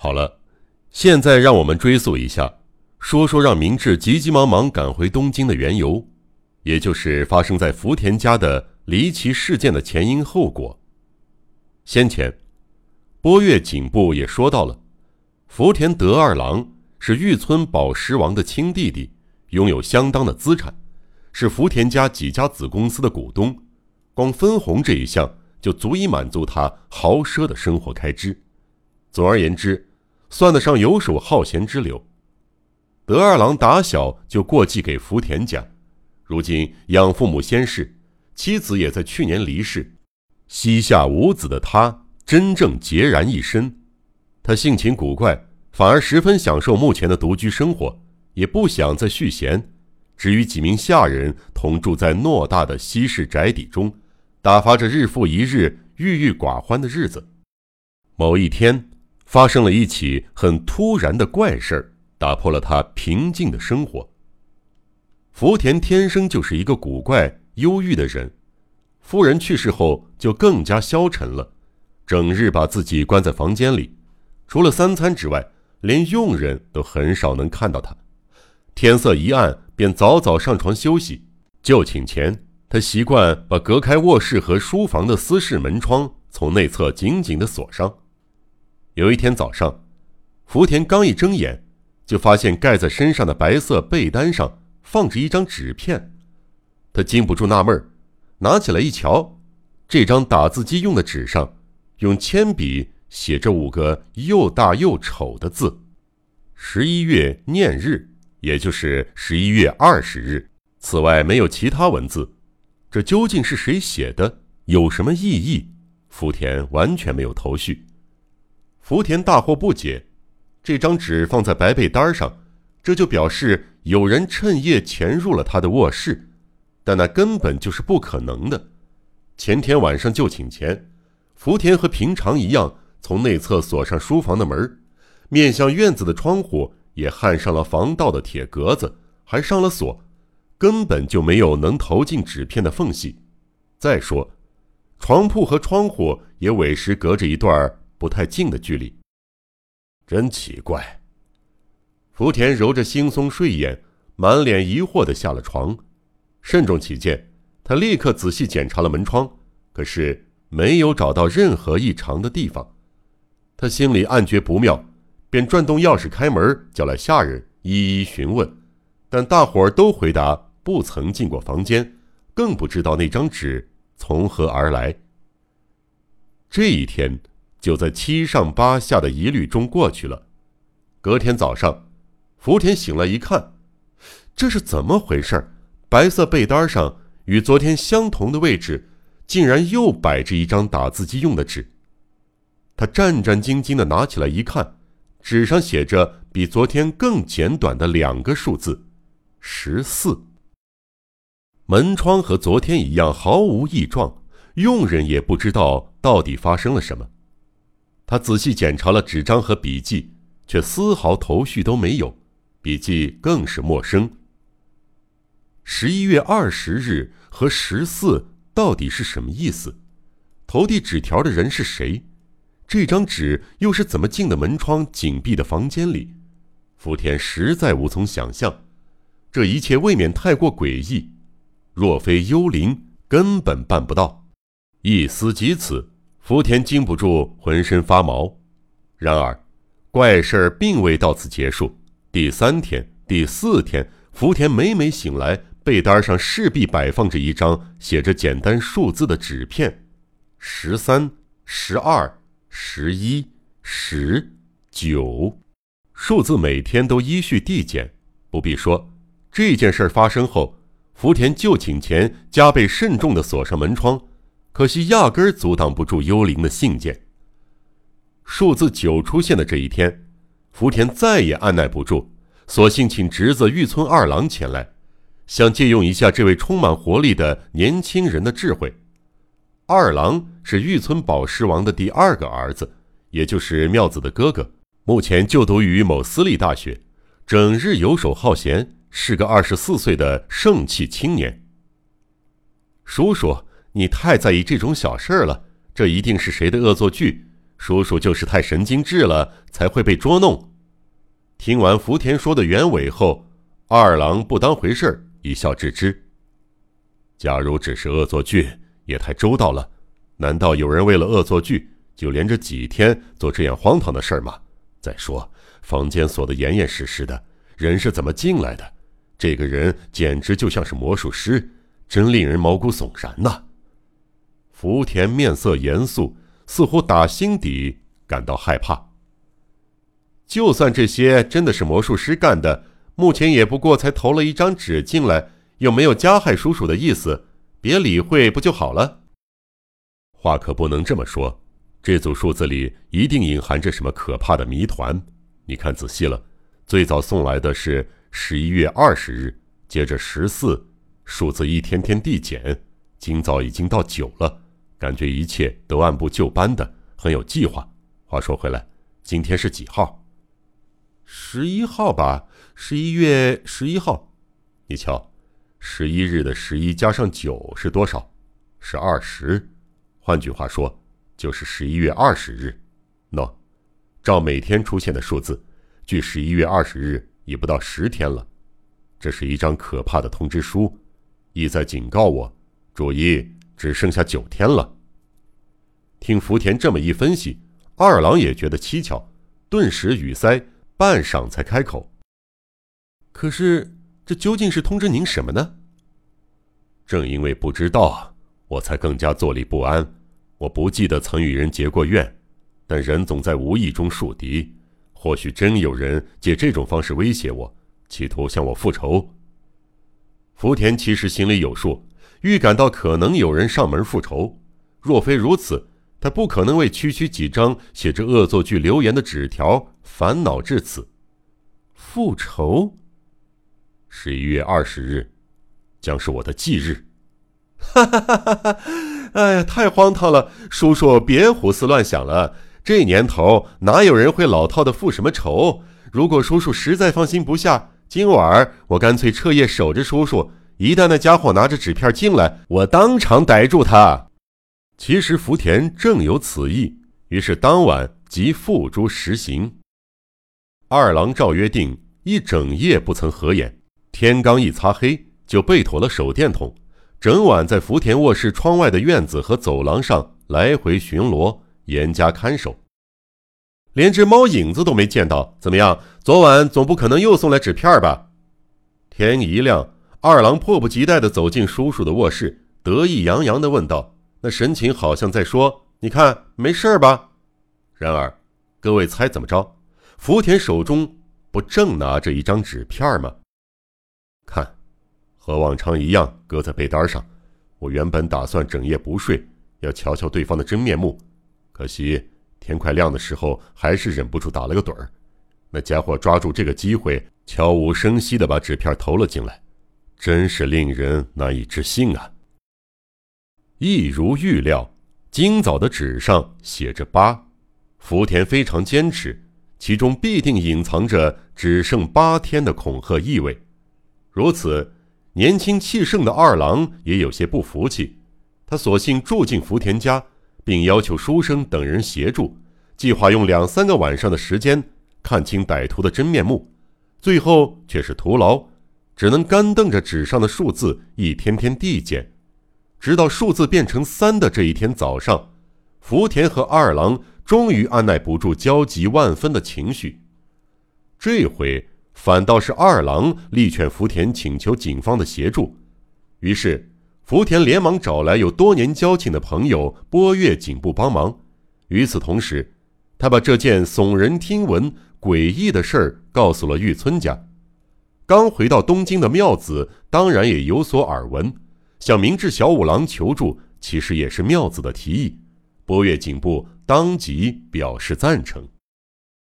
好了，现在让我们追溯一下，说说让明智急急忙忙赶回东京的缘由，也就是发生在福田家的离奇事件的前因后果。先前，波月警部也说到了，福田德二郎是玉村宝石王的亲弟弟，拥有相当的资产，是福田家几家子公司的股东，光分红这一项就足以满足他豪奢的生活开支。总而言之。算得上游手好闲之流。德二郎打小就过继给福田家，如今养父母先逝，妻子也在去年离世，膝下无子的他真正孑然一身。他性情古怪，反而十分享受目前的独居生活，也不想再续弦，只与几名下人同住在偌大的西式宅邸中，打发着日复一日郁郁寡欢的日子。某一天。发生了一起很突然的怪事儿，打破了他平静的生活。福田天生就是一个古怪、忧郁的人，夫人去世后就更加消沉了，整日把自己关在房间里，除了三餐之外，连佣人都很少能看到他。天色一暗，便早早上床休息。就寝前，他习惯把隔开卧室和书房的私室门窗从内侧紧紧地锁上。有一天早上，福田刚一睁眼，就发现盖在身上的白色被单上放着一张纸片。他禁不住纳闷儿，拿起来一瞧，这张打字机用的纸上，用铅笔写着五个又大又丑的字：“十一月念日”，也就是十一月二十日。此外没有其他文字。这究竟是谁写的？有什么意义？福田完全没有头绪。福田大惑不解，这张纸放在白被单上，这就表示有人趁夜潜入了他的卧室，但那根本就是不可能的。前天晚上就寝前，福田和平常一样，从内侧锁上书房的门，面向院子的窗户也焊上了防盗的铁格子，还上了锁，根本就没有能投进纸片的缝隙。再说，床铺和窗户也委实隔着一段。不太近的距离，真奇怪。福田揉着惺忪睡眼，满脸疑惑的下了床。慎重起见，他立刻仔细检查了门窗，可是没有找到任何异常的地方。他心里暗觉不妙，便转动钥匙开门，叫来下人一一询问，但大伙儿都回答不曾进过房间，更不知道那张纸从何而来。这一天。就在七上八下的疑虑中过去了。隔天早上，福田醒来一看，这是怎么回事？白色被单上与昨天相同的位置，竟然又摆着一张打字机用的纸。他战战兢兢地拿起来一看，纸上写着比昨天更简短的两个数字：十四。门窗和昨天一样毫无异状，佣人也不知道到底发生了什么。他仔细检查了纸张和笔记，却丝毫头绪都没有，笔记更是陌生。十一月二十日和十四到底是什么意思？投递纸条的人是谁？这张纸又是怎么进的门窗紧闭的房间里？福田实在无从想象，这一切未免太过诡异。若非幽灵，根本办不到。一思及此。福田禁不住浑身发毛，然而，怪事儿并未到此结束。第三天、第四天，福田每每醒来，被单上势必摆放着一张写着简单数字的纸片：十三、十二、十一、十九。数字每天都依序递减。不必说，这件事发生后，福田就寝前加倍慎重地锁上门窗。可惜，压根儿阻挡不住幽灵的信件。数字九出现的这一天，福田再也按耐不住，索性请侄子玉村二郎前来，想借用一下这位充满活力的年轻人的智慧。二郎是玉村宝石王的第二个儿子，也就是妙子的哥哥，目前就读于某私立大学，整日游手好闲，是个二十四岁的盛气青年。叔叔。你太在意这种小事儿了，这一定是谁的恶作剧？叔叔就是太神经质了，才会被捉弄。听完福田说的原委后，二郎不当回事儿一笑置之。假如只是恶作剧，也太周到了。难道有人为了恶作剧，就连着几天做这样荒唐的事儿吗？再说，房间锁得严严实实的，人是怎么进来的？这个人简直就像是魔术师，真令人毛骨悚然呐！福田面色严肃，似乎打心底感到害怕。就算这些真的是魔术师干的，目前也不过才投了一张纸进来，又没有加害叔叔的意思，别理会不就好了？话可不能这么说，这组数字里一定隐含着什么可怕的谜团。你看仔细了，最早送来的是十一月二十日，接着十四，数字一天天递减，今早已经到九了，感觉一切都按部就班的，很有计划。话说回来，今天是几号？十一号吧，十一月十一号。你瞧，十一日的十一加上九是多少？是二十。换句话说，就是十一月二十日。喏，照每天出现的数字，距十一月二十日已不到十天了。这是一张可怕的通知书，意在警告我：注意，只剩下九天了。听福田这么一分析，二郎也觉得蹊跷，顿时语塞。半晌才开口。可是，这究竟是通知您什么呢？正因为不知道，我才更加坐立不安。我不记得曾与人结过怨，但人总在无意中树敌。或许真有人借这种方式威胁我，企图向我复仇。福田其实心里有数，预感到可能有人上门复仇。若非如此，他不可能为区区几张写着恶作剧留言的纸条烦恼至此。复仇。十一月二十日，将是我的忌日。哈哈哈哈哈！哎呀，太荒唐了！叔叔别胡思乱想了。这年头哪有人会老套的复什么仇？如果叔叔实在放心不下，今晚我干脆彻夜守着叔叔。一旦那家伙拿着纸片进来，我当场逮住他。其实福田正有此意，于是当晚即付诸实行。二郎照约定，一整夜不曾合眼。天刚一擦黑，就背妥了手电筒，整晚在福田卧室窗外的院子和走廊上来回巡逻，严加看守。连只猫影子都没见到，怎么样？昨晚总不可能又送来纸片吧？天一亮，二郎迫不及待地走进叔叔的卧室，得意洋洋地问道。那神情好像在说：“你看，没事吧？”然而，各位猜怎么着？福田手中不正拿着一张纸片吗？看，和往常一样搁在被单上。我原本打算整夜不睡，要瞧瞧对方的真面目。可惜天快亮的时候，还是忍不住打了个盹儿。那家伙抓住这个机会，悄无声息地把纸片投了进来，真是令人难以置信啊！一如预料，今早的纸上写着八，福田非常坚持，其中必定隐藏着只剩八天的恐吓意味。如此，年轻气盛的二郎也有些不服气，他索性住进福田家，并要求书生等人协助，计划用两三个晚上的时间看清歹徒的真面目，最后却是徒劳，只能干瞪着纸上的数字，一天天递减。直到数字变成三的这一天早上，福田和二郎终于按耐不住焦急万分的情绪。这回反倒是二郎力劝福田请求警方的协助，于是福田连忙找来有多年交情的朋友波月警部帮忙。与此同时，他把这件耸人听闻、诡异的事儿告诉了玉村家。刚回到东京的妙子当然也有所耳闻。向明智小五郎求助，其实也是妙子的提议。波月警部当即表示赞成。